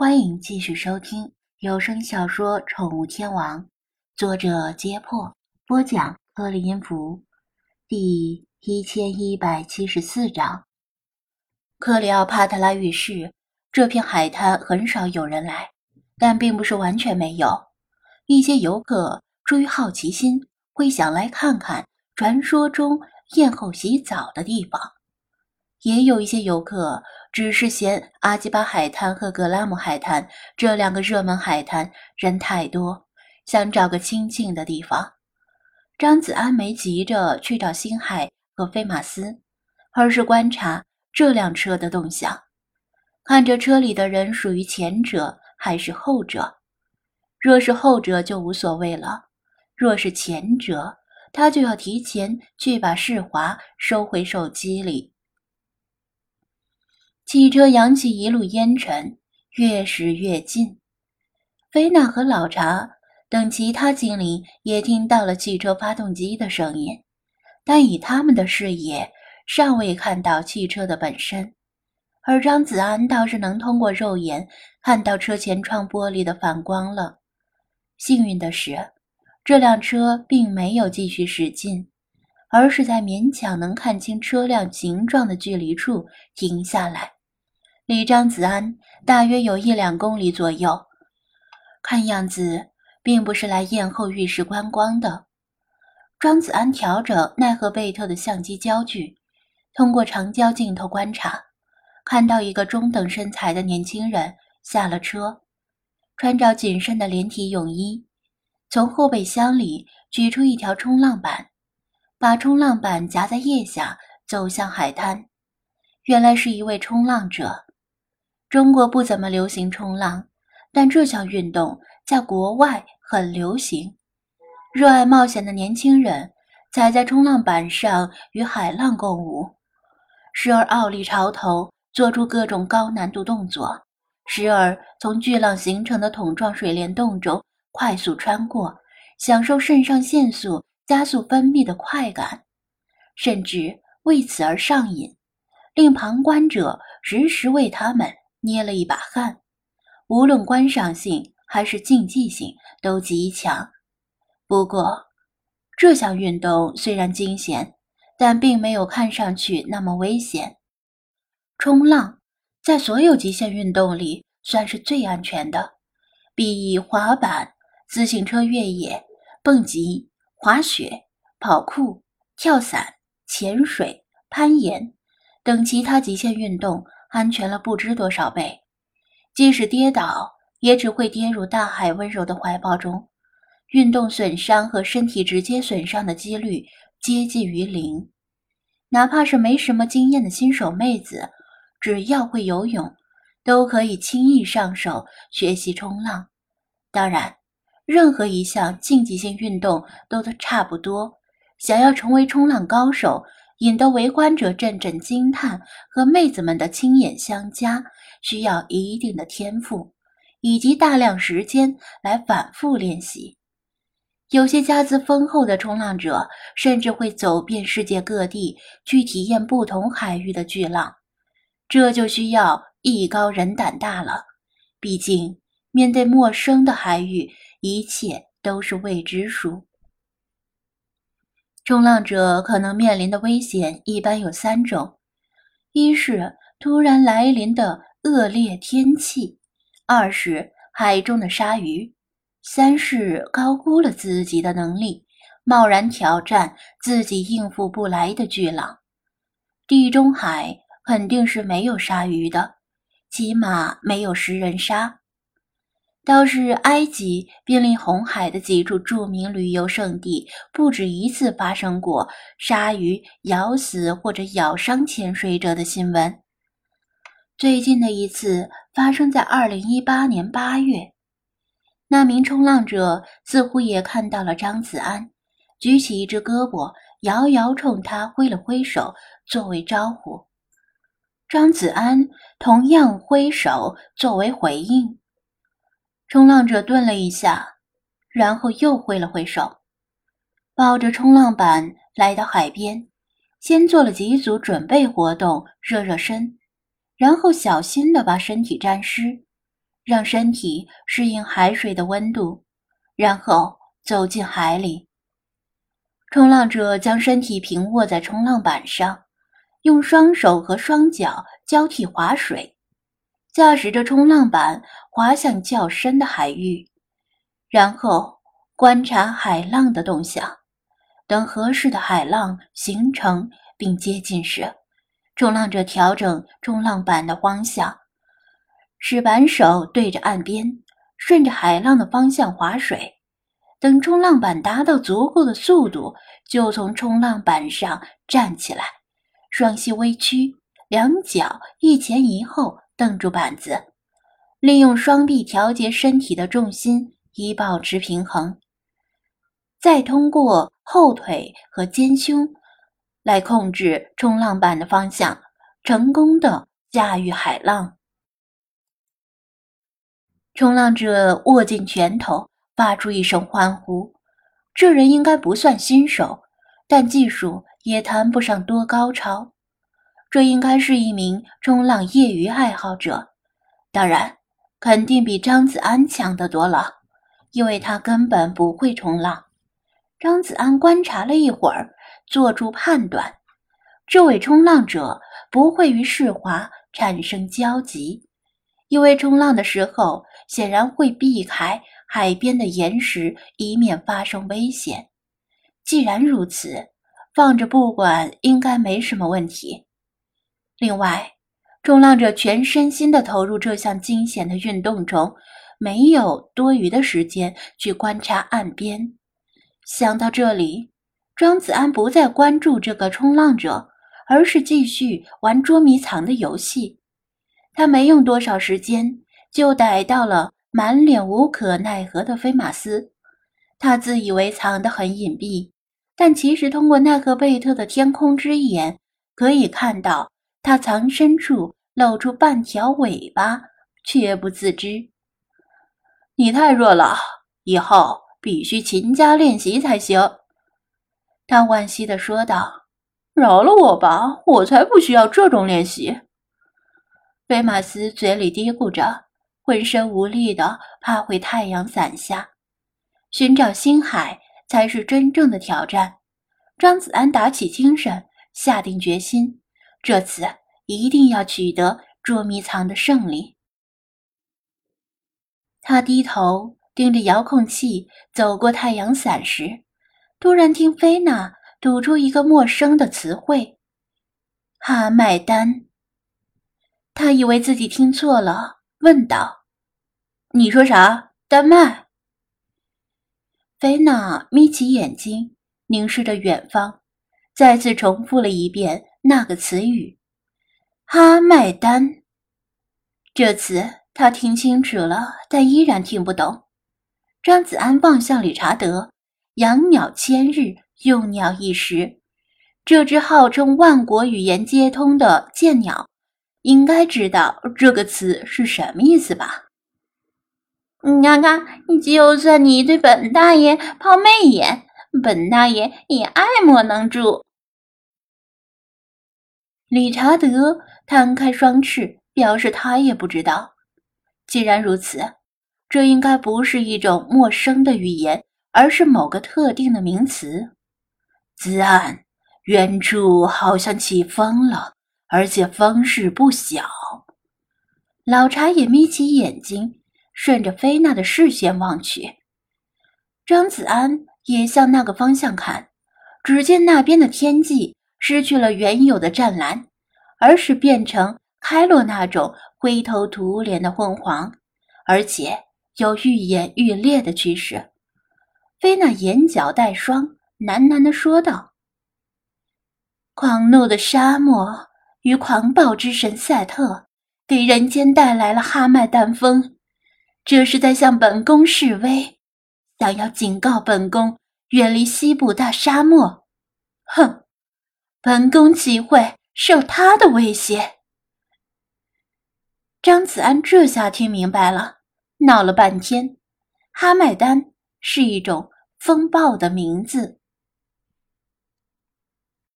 欢迎继续收听有声小说《宠物天王》，作者：揭破，播讲：克里音符，第一千一百七十四章。克里奥帕特拉浴室这片海滩很少有人来，但并不是完全没有。一些游客出于好奇心，会想来看看传说中艳后洗澡的地方。也有一些游客只是嫌阿基巴海滩和格拉姆海滩这两个热门海滩人太多，想找个清静的地方。张子安没急着去找星海和菲马斯，而是观察这辆车的动向，看着车里的人属于前者还是后者。若是后者就无所谓了，若是前者，他就要提前去把世华收回手机里。汽车扬起一路烟尘，越驶越近。菲娜和老查等其他精灵也听到了汽车发动机的声音，但以他们的视野，尚未看到汽车的本身。而张子安倒是能通过肉眼看到车前窗玻璃的反光了。幸运的是，这辆车并没有继续驶进，而是在勉强能看清车辆形状的距离处停下来。离张子安大约有一两公里左右，看样子并不是来艳后浴室观光的。张子安调整奈何贝特的相机焦距，通过长焦镜头观察，看到一个中等身材的年轻人下了车，穿着紧身的连体泳衣，从后备箱里取出一条冲浪板，把冲浪板夹在腋下，走向海滩。原来是一位冲浪者。中国不怎么流行冲浪，但这项运动在国外很流行。热爱冒险的年轻人踩在冲浪板上与海浪共舞，时而傲立潮头，做出各种高难度动作；时而从巨浪形成的桶状水帘洞中快速穿过，享受肾上腺素加速分泌的快感，甚至为此而上瘾，令旁观者时时为他们。捏了一把汗，无论观赏性还是竞技性都极强。不过，这项运动虽然惊险，但并没有看上去那么危险。冲浪在所有极限运动里算是最安全的，比滑板、自行车越野、蹦极、滑雪、跑酷、跳伞、潜水、攀岩等其他极限运动。安全了不知多少倍，即使跌倒，也只会跌入大海温柔的怀抱中，运动损伤和身体直接损伤的几率接近于零。哪怕是没什么经验的新手妹子，只要会游泳，都可以轻易上手学习冲浪。当然，任何一项竞技性运动都都差不多。想要成为冲浪高手。引得围观者阵阵惊叹，和妹子们的亲眼相加，需要一定的天赋，以及大量时间来反复练习。有些家资丰厚的冲浪者，甚至会走遍世界各地去体验不同海域的巨浪，这就需要艺高人胆大了。毕竟，面对陌生的海域，一切都是未知数。冲浪者可能面临的危险一般有三种：一是突然来临的恶劣天气；二是海中的鲨鱼；三是高估了自己的能力，贸然挑战自己应付不来的巨浪。地中海肯定是没有鲨鱼的，起码没有食人鲨。倒是埃及濒临红海的几处著名旅游胜地，不止一次发生过鲨鱼咬死或者咬伤潜水者的新闻。最近的一次发生在二零一八年八月，那名冲浪者似乎也看到了张子安，举起一只胳膊，遥遥冲他挥了挥手作为招呼。张子安同样挥手作为回应。冲浪者顿了一下，然后又挥了挥手，抱着冲浪板来到海边，先做了几组准备活动，热热身，然后小心的把身体沾湿，让身体适应海水的温度，然后走进海里。冲浪者将身体平卧在冲浪板上，用双手和双脚交替划水，驾驶着冲浪板滑向较深的海域，然后观察海浪的动向。等合适的海浪形成并接近时，冲浪者调整冲浪板的方向，使板手对着岸边，顺着海浪的方向划水。等冲浪板达到足够的速度，就从冲浪板上站起来，双膝微屈，两脚一前一后蹬住板子，利用双臂调节身体的重心，以保持平衡。再通过后腿和肩胸来控制冲浪板的方向，成功的驾驭海浪。冲浪者握紧拳头，发出一声欢呼。这人应该不算新手，但技术也谈不上多高超。这应该是一名冲浪业余爱好者，当然，肯定比张子安强得多了，因为他根本不会冲浪。张子安观察了一会儿，做出判断：这位冲浪者不会与世华产生交集，因为冲浪的时候显然会避开海边的岩石，以免发生危险。既然如此，放着不管应该没什么问题。另外，冲浪者全身心地投入这项惊险的运动中，没有多余的时间去观察岸边。想到这里，庄子安不再关注这个冲浪者，而是继续玩捉迷藏的游戏。他没用多少时间，就逮到了满脸无可奈何的菲马斯。他自以为藏得很隐蔽，但其实通过奈克贝特的天空之眼，可以看到他藏身处露出半条尾巴，却不自知。你太弱了，以后。必须勤加练习才行，他惋惜地说道：“饶了我吧，我才不需要这种练习。”菲马斯嘴里嘀咕着，浑身无力地趴回太阳伞下。寻找星海才是真正的挑战。张子安打起精神，下定决心，这次一定要取得捉迷藏的胜利。他低头。盯着遥控器走过太阳伞时，突然听菲娜吐出一个陌生的词汇：“哈麦丹。”他以为自己听错了，问道：“你说啥？丹麦？”菲娜眯起眼睛，凝视着远方，再次重复了一遍那个词语：“哈麦丹。”这次他听清楚了，但依然听不懂。张子安望向理查德，养鸟千日，用鸟一时。这只号称万国语言皆通的剑鸟，应该知道这个词是什么意思吧？你看看，就算你对本大爷抛媚眼，本大爷也爱莫能助。理查德摊开双翅，表示他也不知道。既然如此。这应该不是一种陌生的语言，而是某个特定的名词。子安，远处好像起风了，而且风势不小。老查也眯起眼睛，顺着菲娜的视线望去。张子安也向那个方向看，只见那边的天际失去了原有的湛蓝，而是变成开罗那种灰头土脸的昏黄，而且。有愈演愈烈的趋势，菲娜眼角带霜，喃喃地说道：“狂怒的沙漠与狂暴之神赛特给人间带来了哈麦丹风，这是在向本宫示威，想要警告本宫远离西部大沙漠。哼，本宫岂会受他的威胁？”张子安这下听明白了。闹了半天，哈麦丹是一种风暴的名字。